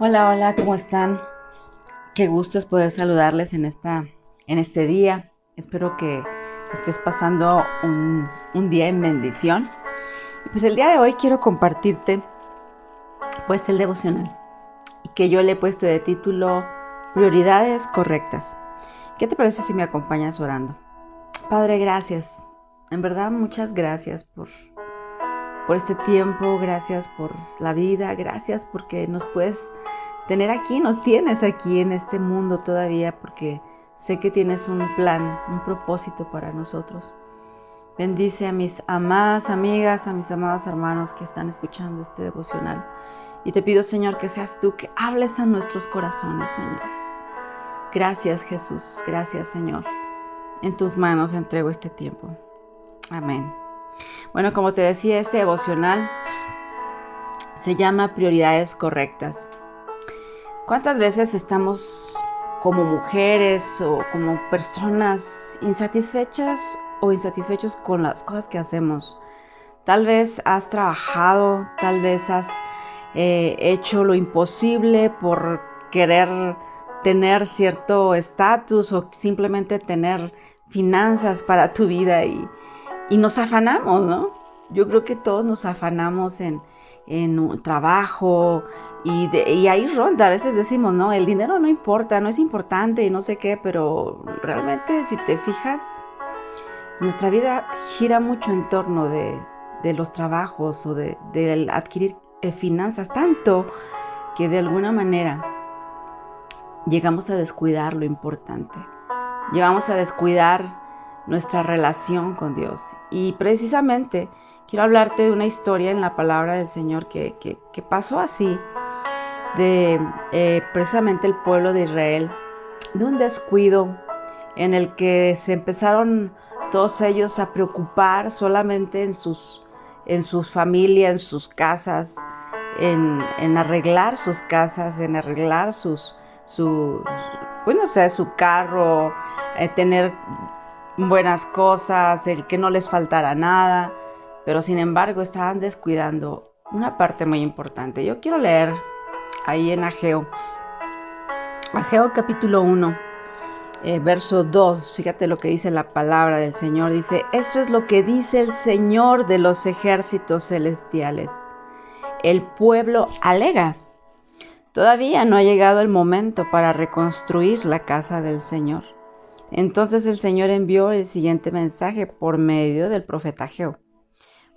Hola, hola, ¿cómo están? Qué gusto es poder saludarles en, esta, en este día. Espero que estés pasando un, un día en bendición. Y pues el día de hoy quiero compartirte pues el devocional que yo le he puesto de título Prioridades correctas. ¿Qué te parece si me acompañas orando? Padre, gracias. En verdad, muchas gracias por, por este tiempo, gracias por la vida, gracias porque nos puedes tener aquí, nos tienes aquí en este mundo todavía, porque sé que tienes un plan, un propósito para nosotros. Bendice a mis amadas amigas, a mis amados hermanos que están escuchando este devocional. Y te pido, Señor, que seas tú que hables a nuestros corazones, Señor. Gracias, Jesús. Gracias, Señor. En tus manos entrego este tiempo. Amén. Bueno, como te decía, este devocional se llama Prioridades Correctas. ¿Cuántas veces estamos como mujeres o como personas insatisfechas o insatisfechos con las cosas que hacemos? Tal vez has trabajado, tal vez has eh, hecho lo imposible por querer tener cierto estatus o simplemente tener finanzas para tu vida y, nos afanamos, ¿no? Yo creo que todos nos afanamos en, en trabajo, y, ahí ronda, a veces decimos, no, el dinero no importa, no es importante y no sé qué, pero realmente si te fijas, nuestra vida gira mucho en torno de, los trabajos o de, adquirir eh, finanzas, tanto que de alguna manera llegamos a descuidar lo importante, llegamos a descuidar nuestra relación con Dios. Y precisamente quiero hablarte de una historia en la palabra del Señor que, que pasó así de eh, precisamente el pueblo de Israel, de un descuido en el que se empezaron todos ellos a preocupar solamente en sus, en sus familias, en sus casas, en, arreglar sus casas, en arreglar sus, su, bueno, sea, su carro, eh, tener buenas cosas, el que no les faltara nada, pero sin embargo estaban descuidando una parte muy importante. Yo quiero leer ahí en Ageo. Ageo capítulo 1, eh, verso 2, fíjate lo que dice la palabra del Señor. Dice, eso es lo que dice el Señor de los ejércitos celestiales. El pueblo alega. Todavía no ha llegado el momento para reconstruir la casa del Señor. Entonces el Señor envió el siguiente mensaje por medio del profeta Ageo.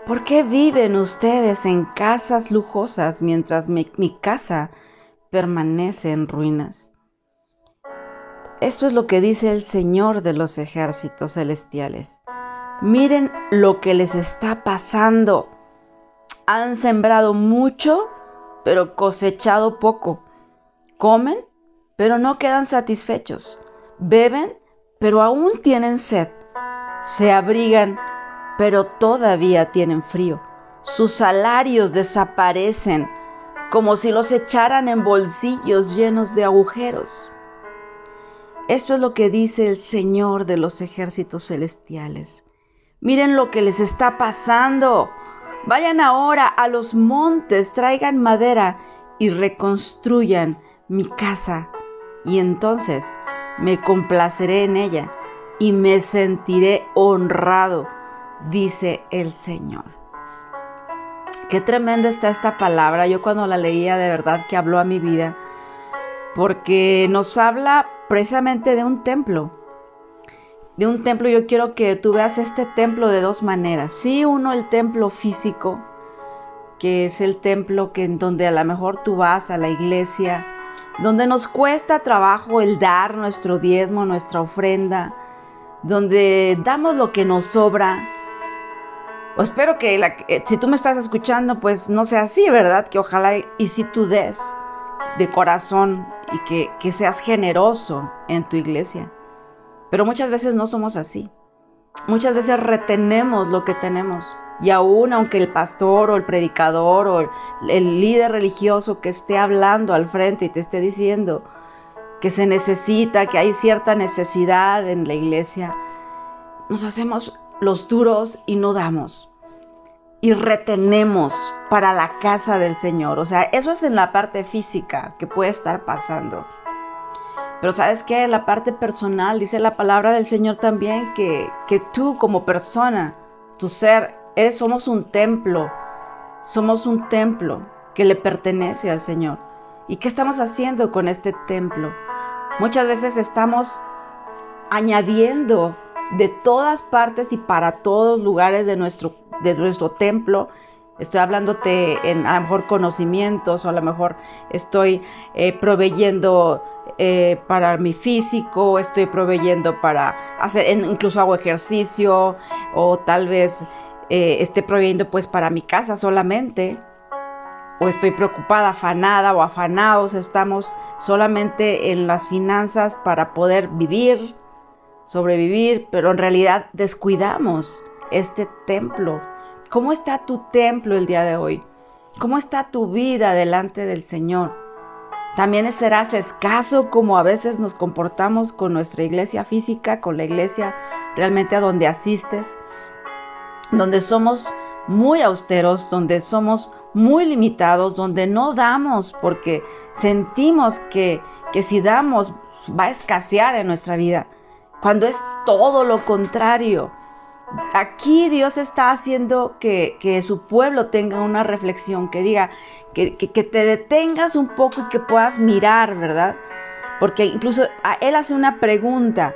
¿Por qué viven ustedes en casas lujosas mientras mi, casa permanece en ruinas? Esto es lo que dice el Señor de los ejércitos celestiales. Miren lo que les está pasando. Han sembrado mucho, pero cosechado poco. Comen, pero no quedan satisfechos. Beben, pero aún tienen sed. Se abrigan, pero todavía tienen frío. Sus salarios desaparecen como si los echaran en bolsillos llenos de agujeros. Esto es lo que dice el Señor de los ejércitos celestiales. Miren lo que les está pasando. Vayan ahora a los montes, traigan madera y reconstruyan mi casa. Y entonces me complaceré en ella y me sentiré honrado dice el Señor. Qué tremenda está esta palabra. Yo cuando la leía de verdad que habló a mi vida, porque nos habla precisamente de un templo. De un templo, yo quiero que tú veas este templo de dos maneras. Sí, uno el templo físico, que es el templo que en donde a lo mejor tú vas a la iglesia, donde nos cuesta trabajo el dar nuestro diezmo, nuestra ofrenda, donde damos lo que nos sobra, espero que eh, si tú me estás escuchando, pues no sea así, ¿verdad? Que ojalá y, si tú des de corazón y que, que seas generoso en tu iglesia. Pero muchas veces no somos así. Muchas veces retenemos lo que tenemos. Y aún aunque el pastor o el predicador o el líder religioso que esté hablando al frente y te esté diciendo que se necesita, que hay cierta necesidad en la iglesia, nos hacemos los duros y no damos. y retenemos para la casa del Señor. O sea, eso es en la parte física que puede estar pasando. Pero sabes qué, en la parte personal dice la palabra del Señor también que, que tú como persona, tu ser, eres, somos un templo, somos un templo que le pertenece al Señor. ¿Y qué estamos haciendo con este templo? Muchas veces estamos añadiendo de todas partes y para todos lugares de nuestro, de nuestro templo. Estoy hablándote en a lo mejor conocimientos o a lo mejor estoy eh, proveyendo eh, para mi físico, estoy proveyendo para hacer, incluso hago ejercicio o tal vez eh, esté proveyendo pues para mi casa solamente o estoy preocupada, afanada o afanados estamos solamente en las finanzas para poder vivir, sobrevivir, pero en realidad descuidamos este templo. ¿Cómo está tu templo el día de hoy? ¿Cómo está tu vida delante del Señor? También serás escaso como a veces nos comportamos con nuestra iglesia física, con la iglesia realmente a donde asistes, donde somos muy austeros, donde somos muy limitados, donde no damos porque sentimos que, que si damos va a escasear en nuestra vida cuando es todo lo contrario. Aquí Dios está haciendo que, su pueblo tenga una reflexión, que diga, que, que, te detengas un poco y que puedas mirar, ¿verdad? Porque incluso a Él hace una pregunta.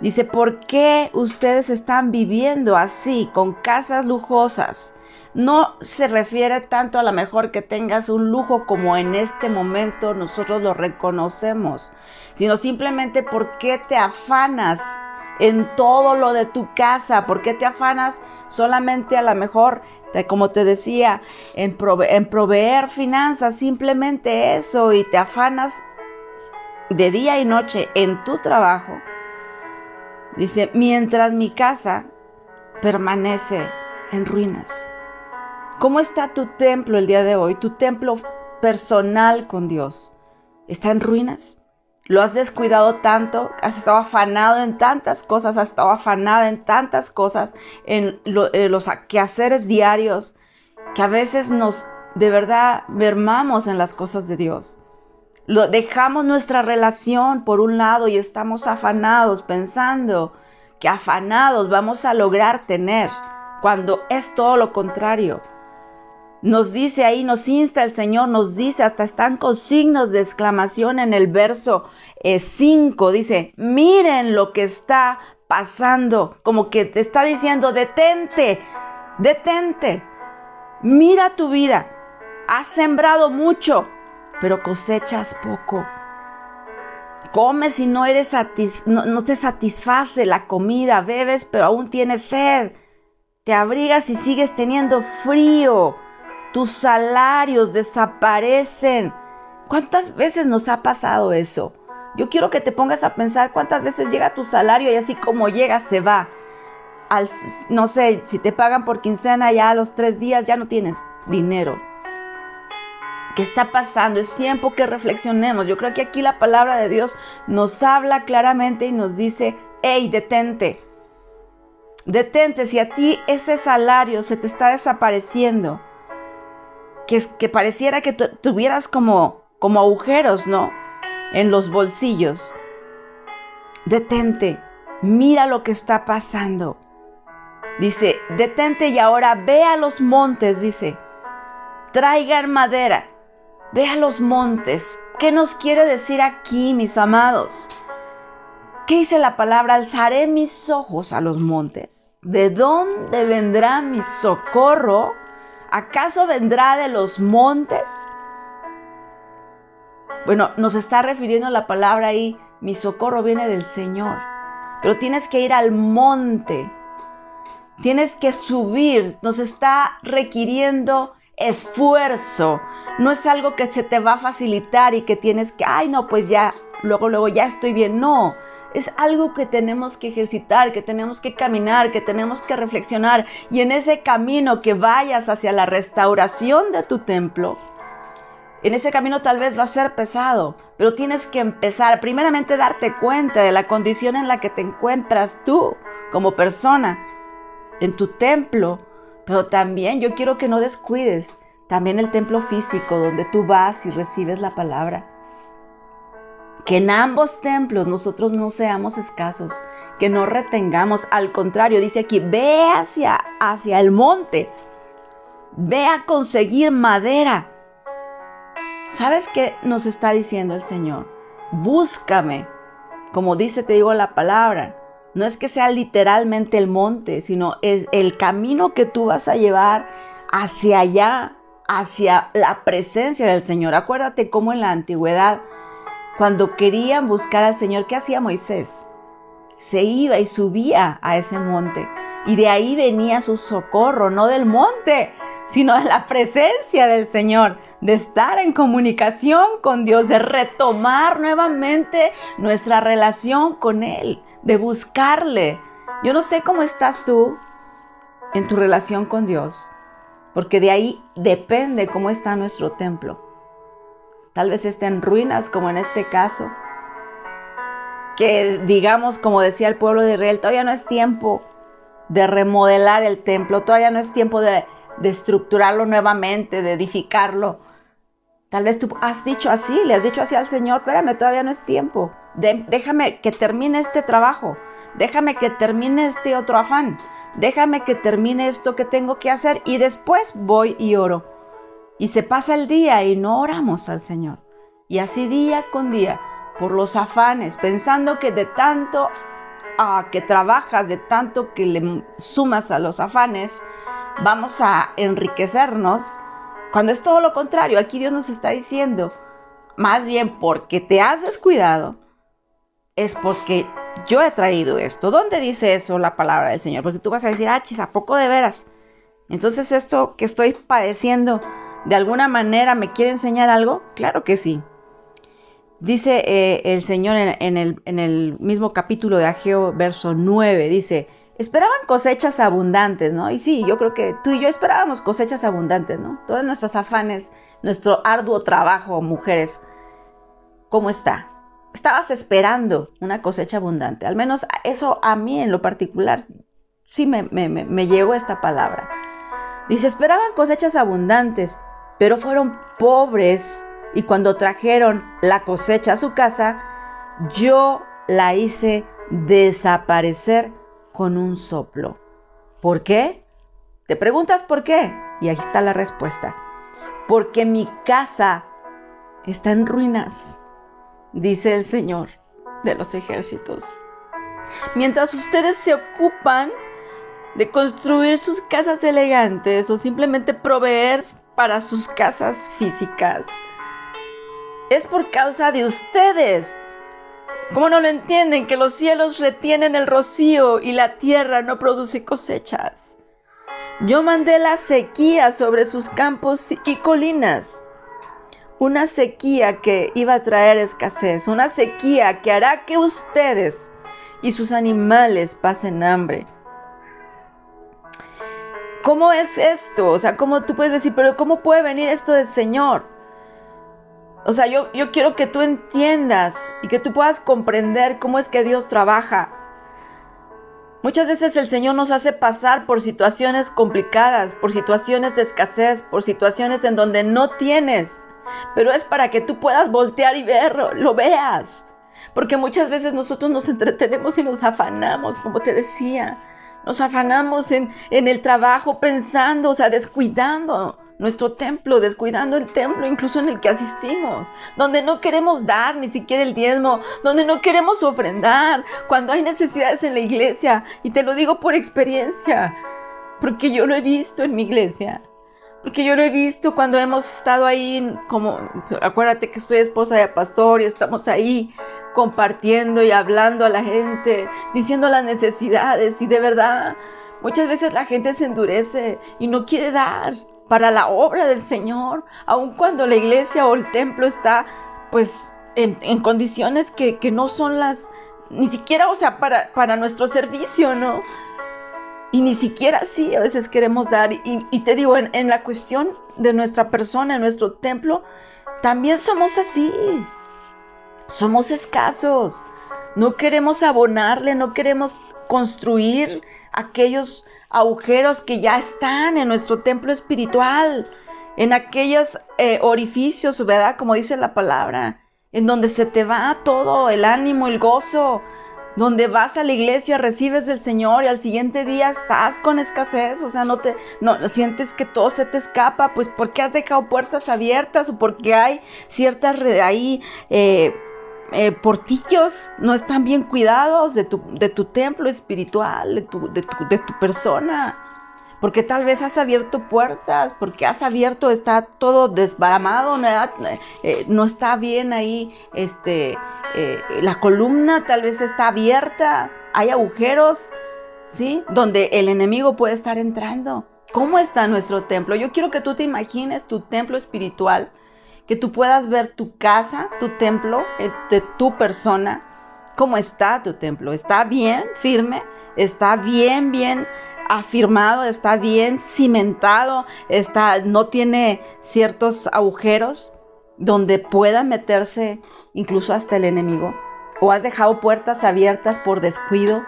Dice, ¿por qué ustedes están viviendo así, con casas lujosas? No se refiere tanto a lo mejor que tengas un lujo como en este momento nosotros lo reconocemos, sino simplemente por qué te afanas en todo lo de tu casa, por qué te afanas solamente a lo mejor, como te decía, en, en proveer finanzas, simplemente eso, y te afanas de día y noche en tu trabajo. Dice, mientras mi casa permanece en ruinas. ¿Cómo está tu templo el día de hoy? Tu templo personal con Dios. ¿Está en ruinas? Lo has descuidado tanto, has estado afanado en tantas cosas, has estado afanada en tantas cosas, en, los quehaceres diarios, que a veces nos de verdad mermamos en las cosas de Dios. Lo, dejamos nuestra relación por un lado y estamos afanados pensando que afanados vamos a lograr tener, cuando es todo lo contrario. Nos dice ahí, nos insta el Señor, nos dice, hasta están con signos de exclamación en el verso 5, eh, dice, miren lo que está pasando, como que te está diciendo, detente, detente, mira tu vida, has sembrado mucho, pero cosechas poco. Comes y no, eres no, no te satisface la comida, bebes, pero aún tienes sed. Te abrigas y sigues teniendo frío tus salarios desaparecen. ¿Cuántas veces nos ha pasado eso? Yo quiero que te pongas a pensar cuántas veces llega tu salario y así como llega se va. Al, no sé, si te pagan por quincena ya a los tres días ya no tienes dinero. ¿Qué está pasando? Es tiempo que reflexionemos. Yo creo que aquí la palabra de Dios nos habla claramente y nos dice, hey, detente. Detente, si a ti ese salario se te está desapareciendo que, pareciera que tuvieras como, como agujeros, ¿no? En los bolsillos. Detente, mira lo que está pasando. Dice, detente y ahora ve a los montes, dice, traigan madera, ve a los montes. ¿Qué nos quiere decir aquí, mis amados? ¿Qué dice la palabra? Alzaré mis ojos a los montes. ¿De dónde vendrá mi socorro? ¿Acaso vendrá de los montes? Bueno, nos está refiriendo la palabra ahí, mi socorro viene del Señor. Pero tienes que ir al monte, tienes que subir, nos está requiriendo esfuerzo. No es algo que se te va a facilitar y que tienes que, ay, no, pues ya, luego, luego ya estoy bien. No, es algo que tenemos que ejercitar, que tenemos que caminar, que tenemos que reflexionar. Y en ese camino que vayas hacia la restauración de tu templo, en ese camino tal vez va a ser pesado, pero tienes que empezar, primeramente, darte cuenta de la condición en la que te encuentras tú como persona en tu templo, Pero también yo quiero que no descuides también el templo físico donde tú vas y recibes la palabra. Que en ambos templos nosotros no seamos escasos, que no retengamos, al contrario, dice aquí, ve hacia, hacia el monte, ve a conseguir madera. ¿Sabes qué nos está diciendo el Señor? Búscame, como dice, te digo la palabra. No es que sea literalmente el monte, sino es el camino que tú vas a llevar hacia allá, hacia la presencia del Señor. Acuérdate cómo en la antigüedad, cuando querían buscar al Señor, ¿qué hacía Moisés? Se iba y subía a ese monte. Y de ahí venía su socorro, no del monte, sino de la presencia del Señor, de estar en comunicación con Dios, de retomar nuevamente nuestra relación con Él, de buscarle. Yo no sé cómo estás tú en tu relación con Dios, porque de ahí depende cómo está nuestro templo. Tal vez esté en ruinas, como en este caso. Que digamos, como decía el pueblo de Israel, todavía no es tiempo de remodelar el templo, todavía no es tiempo de, de estructurarlo nuevamente, de edificarlo. Tal vez tú has dicho así, le has dicho así al Señor, espérame, todavía no es tiempo. déjame que termine este trabajo, déjame que termine este otro afán, déjame que termine esto que tengo que hacer y después voy y oro. Y se pasa el día y no oramos al Señor. Y así día con día, por los afanes, pensando que de tanto a que trabajas, de tanto que le sumas a los afanes, vamos a enriquecernos, cuando es todo lo contrario. Aquí Dios nos está diciendo, más bien porque te has descuidado, es porque yo he traído esto. ¿Dónde dice eso la palabra del Señor? Porque tú vas a decir, ah, chis, ¿a poco de veras? Entonces esto que estoy padeciendo, de alguna manera me quiere enseñar algo? Claro que sí. Dice eh, el Señor en, el, mismo capítulo de Ageo, verso 9, dice, esperaban cosechas abundantes, ¿no? Y sí, yo creo que tú y yo esperábamos cosechas abundantes, ¿no? Todos nuestros afanes, nuestro arduo trabajo, mujeres, ¿cómo está? estabas esperando una cosecha abundante. Al menos eso a mí en lo particular sí me, me, llegó esta palabra. Dice, esperaban cosechas abundantes, pero fueron pobres y cuando trajeron la cosecha a su casa, yo la hice desaparecer con un soplo. ¿Por qué? ¿Te preguntas por qué? Y ahí está la respuesta. Porque mi casa está en ruinas dice el Señor de los ejércitos. Mientras ustedes se ocupan de construir sus casas elegantes o simplemente proveer para sus casas físicas, es por causa de ustedes. ¿Cómo no lo entienden? Que los cielos retienen el rocío y la tierra no produce cosechas. Yo mandé la sequía sobre sus campos y colinas una sequía que iba a traer escasez, una sequía que hará que ustedes y sus animales pasen hambre. ¿Cómo es esto? O sea, ¿cómo tú puedes decir, pero cómo puede venir esto del Señor? O sea, yo, yo quiero que tú entiendas y que tú puedas comprender cómo es que Dios trabaja. Muchas veces el Señor nos hace pasar por situaciones complicadas, por situaciones de escasez, por situaciones en donde no tienes pero es para que tú puedas voltear y verlo, lo veas. Porque muchas veces nosotros nos entretenemos y nos afanamos, como te decía. Nos afanamos en, el trabajo pensando, o sea, descuidando nuestro templo, descuidando el templo incluso en el que asistimos, donde no queremos dar ni siquiera el diezmo, donde no queremos ofrendar, cuando hay necesidades en la iglesia. Y te lo digo por experiencia, porque yo lo he visto en mi iglesia. Porque yo lo he visto cuando hemos estado ahí, como, acuérdate que soy esposa de pastor y estamos ahí compartiendo y hablando a la gente, diciendo las necesidades y de verdad, muchas veces la gente se endurece y no quiere dar para la obra del Señor, aun cuando la iglesia o el templo está pues en, condiciones que, que, no son las, ni siquiera, o sea, para, para nuestro servicio, ¿no? Y ni siquiera así a veces queremos dar. Y, te digo, en, en, la cuestión de nuestra persona, en nuestro templo, también somos así. Somos escasos. No queremos abonarle, no queremos reconstruir aquellos agujeros que ya están en nuestro templo espiritual, en aquellos eh, orificios, ¿verdad? Como dice la palabra, en donde se te va todo el ánimo, el gozo, donde vas a la iglesia, recibes del Señor y al siguiente día estás con escasez, o sea, no te no sientes que todo se te escapa, pues porque has dejado puertas abiertas o porque hay ciertas ahí eh, eh, portillos no están bien cuidados de tu, de tu templo espiritual, de tu, de, tu, de tu persona. Porque tal vez has abierto puertas, porque has abierto, está todo desbaramado, no, eh, no está bien ahí, este, eh, la columna tal vez está abierta, hay agujeros, ¿sí? Donde el enemigo puede estar entrando. ¿Cómo está nuestro templo? Yo quiero que tú te imagines tu templo espiritual, que tú puedas ver tu casa, tu templo, eh, de tu persona, cómo está tu templo. ¿Está bien, firme? ¿Está bien, bien afirmado? ¿Está bien cimentado? ¿Está, no tiene ciertos agujeros? donde pueda meterse incluso hasta el enemigo? ¿O has dejado puertas abiertas por descuido?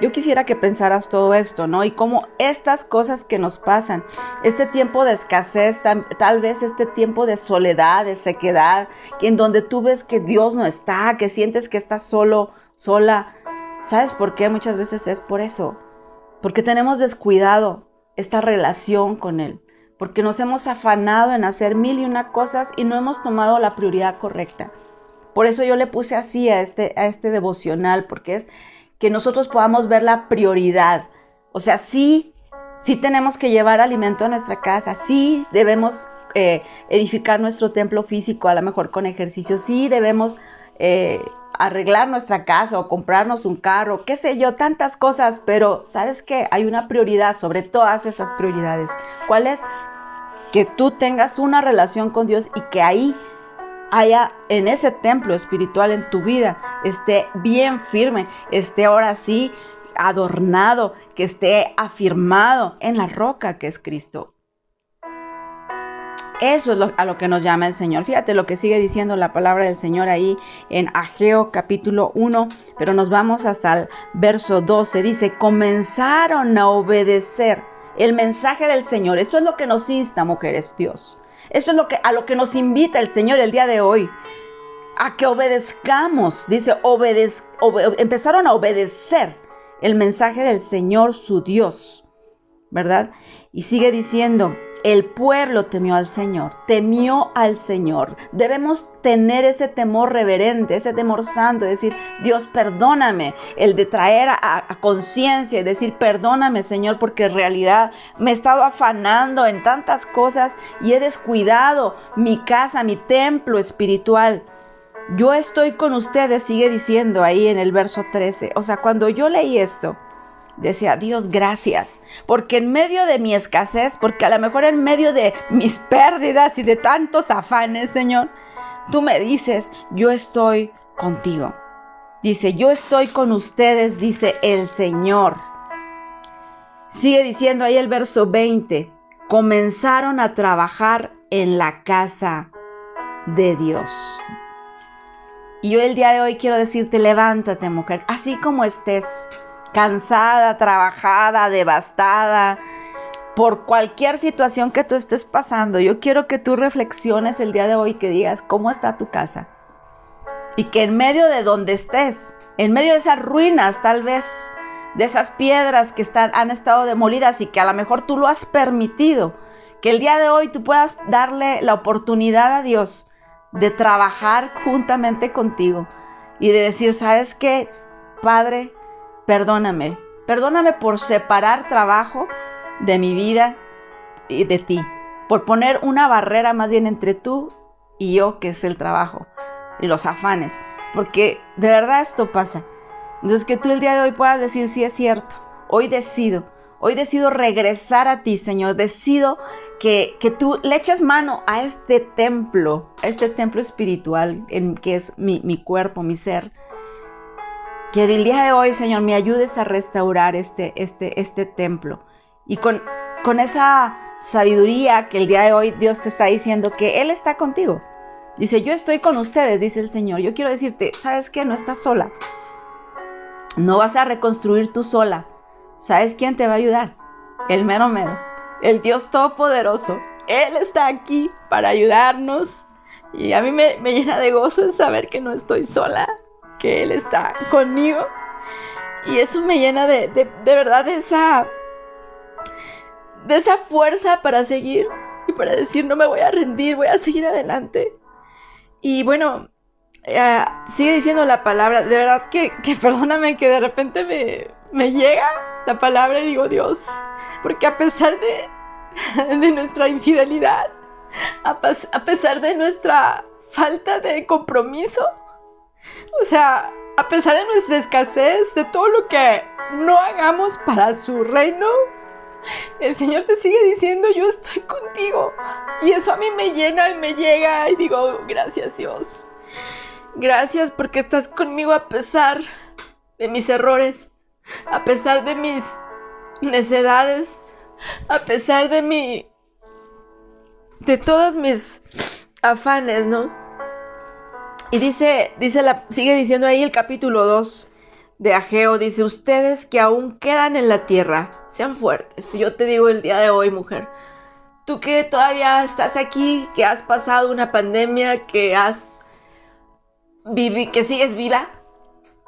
Yo quisiera que pensaras todo esto, ¿no? Y cómo estas cosas que nos pasan, este tiempo de escasez, tal, vez este tiempo de soledad, de sequedad, en donde tú ves que Dios no está, que sientes que estás solo, sola. ¿Sabes por qué? Muchas veces es por eso. Porque tenemos descuidado esta relación con Él porque nos hemos afanado en hacer mil y una cosas y no hemos tomado la prioridad correcta. Por eso yo le puse así a este, a este devocional, porque es que nosotros podamos ver la prioridad. O sea, sí, sí tenemos que llevar alimento a nuestra casa, sí debemos eh, edificar nuestro templo físico, a lo mejor con ejercicio, sí debemos eh, arreglar nuestra casa o comprarnos un carro, qué sé yo, tantas cosas, pero ¿sabes qué? Hay una prioridad sobre todas esas prioridades. ¿Cuál es? que tú tengas una relación con Dios y que ahí haya en ese templo espiritual en tu vida, esté bien firme, esté ahora sí adornado, que esté afirmado en la roca que es Cristo. Eso es a lo que nos llama el Señor. Fíjate lo que sigue diciendo la palabra del Señor ahí en Ageo capítulo 1, pero nos vamos hasta el verso 12. Dice, comenzaron a obedecer el mensaje del Señor. Esto es lo que nos insta, mujeres, Dios. Esto es lo que, a lo que nos invita el Señor el día de hoy. A que obedezcamos. Dice, empezaron a obedecer el mensaje del Señor su Dios. ¿Verdad? Y sigue diciendo, el pueblo temió al Señor, temió al Señor. Debemos tener ese temor reverente, ese temor santo, decir, Dios, perdóname, el de traer a, conciencia y decir, perdóname, Señor, porque en realidad me he estado afanando en tantas cosas y he descuidado mi casa, mi templo espiritual. Yo estoy con ustedes, sigue diciendo ahí en el verso 13. O sea, cuando yo leí esto, Decía, Dios, gracias, porque en medio de mi escasez, porque a lo mejor en medio de mis pérdidas y de tantos afanes, Señor, tú me dices, yo estoy contigo. Dice, yo estoy con ustedes, dice el Señor. Sigue diciendo ahí el verso 20, comenzaron a trabajar en la casa de Dios. Y yo el día de hoy quiero decirte, levántate mujer, así como estés cansada, trabajada, devastada, por cualquier situación que tú estés pasando, yo quiero que tú reflexiones el día de hoy, que digas cómo está tu casa. Y que en medio de donde estés, en medio de esas ruinas tal vez, de esas piedras que están, han estado demolidas y que a lo mejor tú lo has permitido, que el día de hoy tú puedas darle la oportunidad a Dios de trabajar juntamente contigo y de decir, ¿sabes qué, Padre? Perdóname, perdóname por separar trabajo de mi vida y de ti, por poner una barrera más bien entre tú y yo, que es el trabajo y los afanes, porque de verdad esto pasa. Entonces que tú el día de hoy puedas decir, sí es cierto, hoy decido, hoy decido regresar a ti, Señor, decido que, que, tú le eches mano a este templo, a este templo espiritual en que es mi, mi cuerpo, mi ser, que del día de hoy, Señor, me ayudes a restaurar este, este, este templo. Y con, con esa sabiduría que el día de hoy Dios te está diciendo que Él está contigo. Dice, yo estoy con ustedes, dice el Señor. Yo quiero decirte, ¿sabes qué? No estás sola. No vas a reconstruir tú sola. ¿Sabes quién te va a ayudar? El mero mero. El Dios Todopoderoso. Él está aquí para ayudarnos. Y a mí me, llena de gozo en saber que no estoy sola, que Él está conmigo. Y eso me llena de, de, de verdad de esa, de esa fuerza para seguir y para decir no me voy a rendir, voy a seguir adelante. Y bueno, eh, sigue diciendo la palabra, de verdad que, perdóname que de repente me, me, llega la palabra y digo Dios, porque a pesar de, de nuestra infidelidad, a, a pesar de nuestra falta de compromiso, o sea, a pesar de nuestra escasez, de todo lo que no hagamos para su reino, el Señor te sigue diciendo, yo estoy contigo. Y eso a mí me llena y me llega y digo, gracias Dios. Gracias porque estás conmigo a pesar de mis errores, a pesar de mis necedades, a pesar de mi... de todos mis afanes, ¿no? Y dice, dice la, sigue diciendo ahí el capítulo 2 de Ageo, dice, ustedes que aún quedan en la tierra, sean fuertes. Si yo te digo el día de hoy, mujer, tú que todavía estás aquí, que has pasado una pandemia, que has que sigues viva,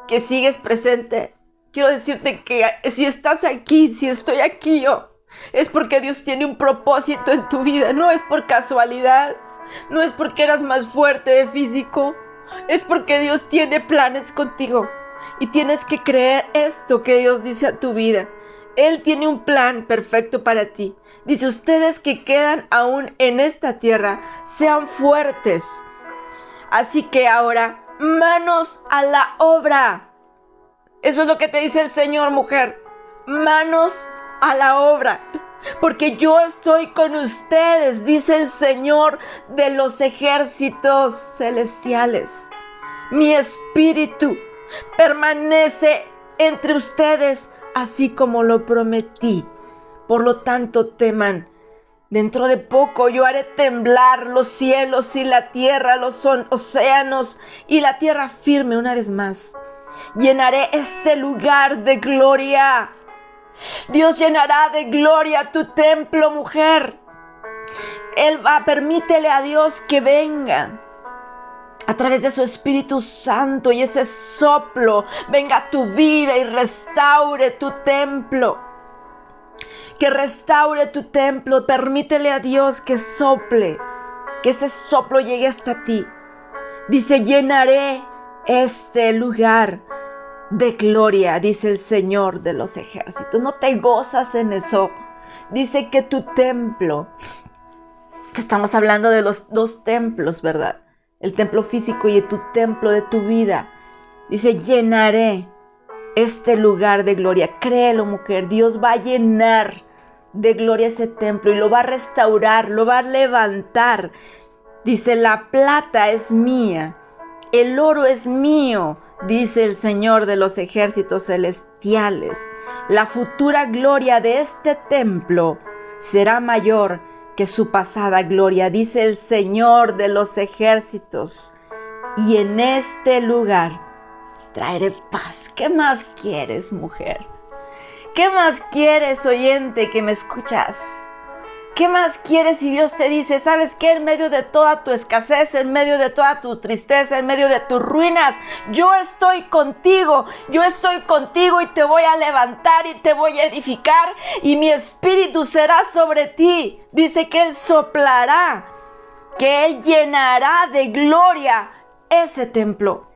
que sigues presente. Quiero decirte que si estás aquí, si estoy aquí yo, es porque Dios tiene un propósito en tu vida, no es por casualidad, no es porque eras más fuerte de físico, es porque Dios tiene planes contigo y tienes que creer esto que Dios dice a tu vida. Él tiene un plan perfecto para ti. Dice, ustedes que quedan aún en esta tierra, sean fuertes. Así que ahora manos a la obra. Eso es lo que te dice el Señor, mujer. Manos a la obra. Porque yo estoy con ustedes, dice el Señor de los ejércitos celestiales. Mi espíritu permanece entre ustedes, así como lo prometí. Por lo tanto, teman Dentro de poco yo haré temblar los cielos y la tierra, los océanos y la tierra firme una vez más. Llenaré este lugar de gloria. Dios llenará de gloria tu templo, mujer. Él va, permítele a Dios que venga a través de su Espíritu Santo y ese soplo venga a tu vida y restaure tu templo que restaure tu templo. Permítele a Dios que sople, que ese soplo llegue hasta ti. Dice, llenaré este lugar de gloria, dice el Señor de los ejércitos. No te gozas en eso. Dice que tu templo, que estamos hablando de los dos templos, ¿verdad? El templo físico y tu templo de tu vida. Dice, llenaré este lugar de gloria. Créelo, mujer, Dios va a llenar de gloria ese templo y lo va a restaurar, lo va a levantar. Dice, la plata es mía, el oro es mío, dice el Señor de los ejércitos celestiales. La futura gloria de este templo será mayor que su pasada gloria, dice el Señor de los ejércitos. Y en este lugar traeré paz. ¿Qué más quieres, mujer? ¿Qué más quieres, oyente, que me escuchas? ¿Qué más quieres si Dios te dice, sabes qué, en medio de toda tu escasez, en medio de toda tu tristeza, en medio de tus ruinas, yo estoy contigo, yo estoy contigo y te voy a levantar y te voy a edificar y mi espíritu será sobre ti. Dice que Él soplará, que Él llenará de gloria ese templo.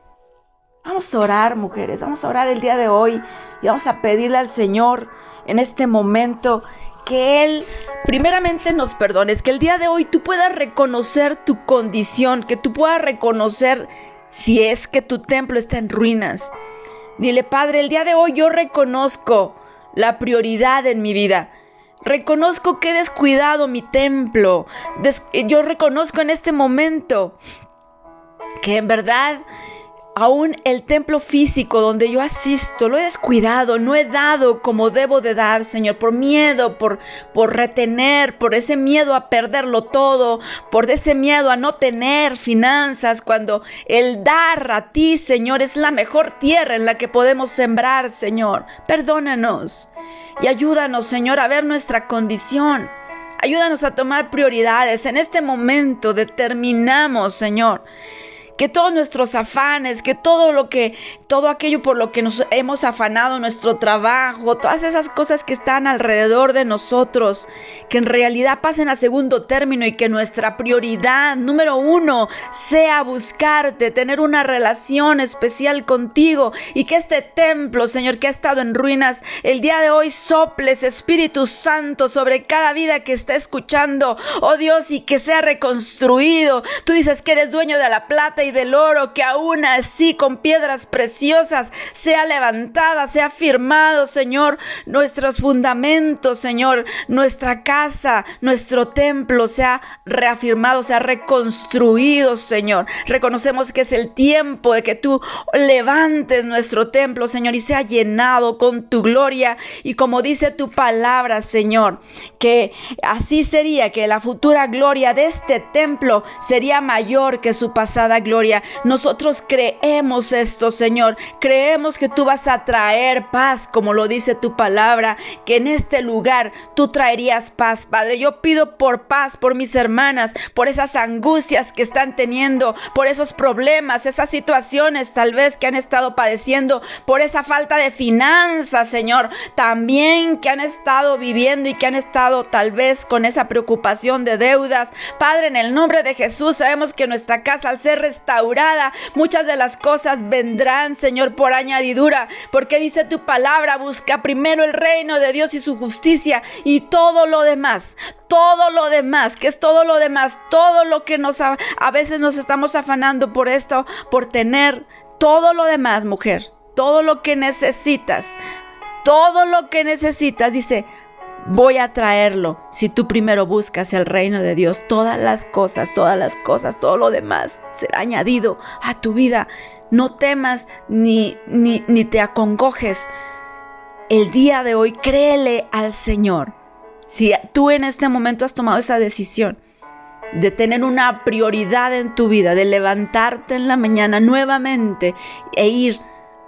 Vamos a orar, mujeres, vamos a orar el día de hoy y vamos a pedirle al Señor en este momento que Él primeramente nos perdones, que el día de hoy tú puedas reconocer tu condición, que tú puedas reconocer si es que tu templo está en ruinas. Dile, Padre, el día de hoy yo reconozco la prioridad en mi vida. Reconozco que he descuidado mi templo. yo reconozco en este momento que en verdad aún el templo físico donde yo asisto, lo he descuidado, no he dado como debo de dar, Señor, por miedo, por, por retener, por ese miedo a perderlo todo, por ese miedo a no tener finanzas, cuando el dar a ti, Señor, es la mejor tierra en la que podemos sembrar, Señor. Perdónanos y ayúdanos, Señor, a ver nuestra condición. Ayúdanos a tomar prioridades. En este momento determinamos, Señor, que todos nuestros afanes, que todo lo que, todo aquello por lo que nos hemos afanado, nuestro trabajo, todas esas cosas que están alrededor de nosotros, que en realidad pasen a segundo término y que nuestra prioridad número uno sea buscarte, tener una relación especial contigo y que este templo, Señor, que ha estado en ruinas, el día de hoy soples Espíritu Santo sobre cada vida que está escuchando, oh Dios, y que sea reconstruido. Tú dices que eres dueño de la plata y del oro, que aún así con piedras preciosas sea levantada, sea firmado, Señor, nuestros fundamentos, Señor, nuestra casa, nuestro templo sea reafirmado, sea reconstruido, Señor. Reconocemos que es el tiempo de que tú levantes nuestro templo, Señor, y sea llenado con tu gloria y como dice tu palabra, Señor, que así sería que la futura gloria de este templo sería mayor que su pasada gloria nosotros creemos esto, Señor. Creemos que tú vas a traer paz, como lo dice tu palabra, que en este lugar tú traerías paz, Padre. Yo pido por paz por mis hermanas, por esas angustias que están teniendo, por esos problemas, esas situaciones tal vez que han estado padeciendo, por esa falta de finanzas, Señor. También que han estado viviendo y que han estado tal vez con esa preocupación de deudas. Padre, en el nombre de Jesús, sabemos que nuestra casa al ser restaurada, Muchas de las cosas vendrán, Señor, por añadidura, porque dice tu palabra, busca primero el reino de Dios y su justicia y todo lo demás, todo lo demás, que es todo lo demás, todo lo que nos a, a veces nos estamos afanando por esto, por tener todo lo demás, mujer, todo lo que necesitas, todo lo que necesitas, dice, voy a traerlo. Si tú primero buscas el reino de Dios, todas las cosas, todas las cosas, todo lo demás será añadido a tu vida. No temas ni, ni, ni te acongojes. El día de hoy créele al Señor. Si tú en este momento has tomado esa decisión de tener una prioridad en tu vida, de levantarte en la mañana nuevamente e ir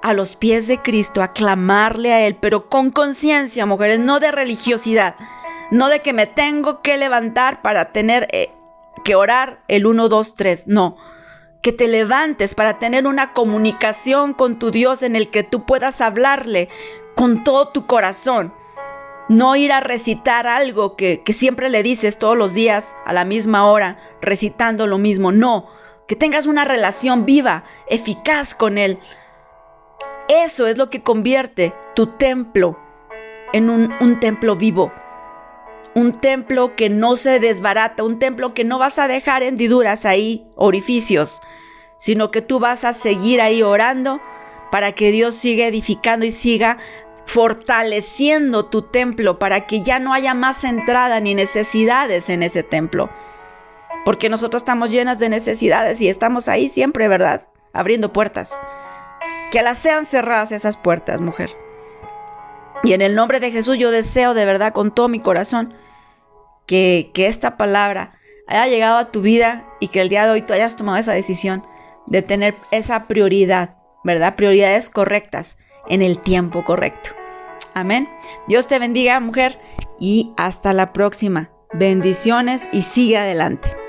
a los pies de Cristo, a clamarle a Él, pero con conciencia, mujeres, no de religiosidad, no de que me tengo que levantar para tener eh, que orar el 1, 2, 3, no. Que te levantes para tener una comunicación con tu Dios en el que tú puedas hablarle con todo tu corazón. No ir a recitar algo que, que siempre le dices todos los días a la misma hora, recitando lo mismo. No, que tengas una relación viva, eficaz con Él eso es lo que convierte tu templo en un, templo vivo. Un templo que no se desbarata, un templo que no vas a dejar hendiduras ahí, orificios, sino que tú vas a seguir ahí orando para que Dios siga edificando y siga fortaleciendo tu templo para que ya no haya más entrada ni necesidades en ese templo. Porque nosotros estamos llenas de necesidades y estamos ahí siempre, ¿verdad? Abriendo puertas. Que las sean cerradas esas puertas, mujer. Y en el nombre de Jesús yo deseo de verdad con todo mi corazón que, que esta palabra haya llegado a tu vida y que el día de hoy tú hayas tomado esa decisión de tener esa prioridad, ¿verdad? Prioridades correctas en el tiempo correcto. Amén. Dios te bendiga, mujer, y hasta la próxima. Bendiciones y sigue adelante.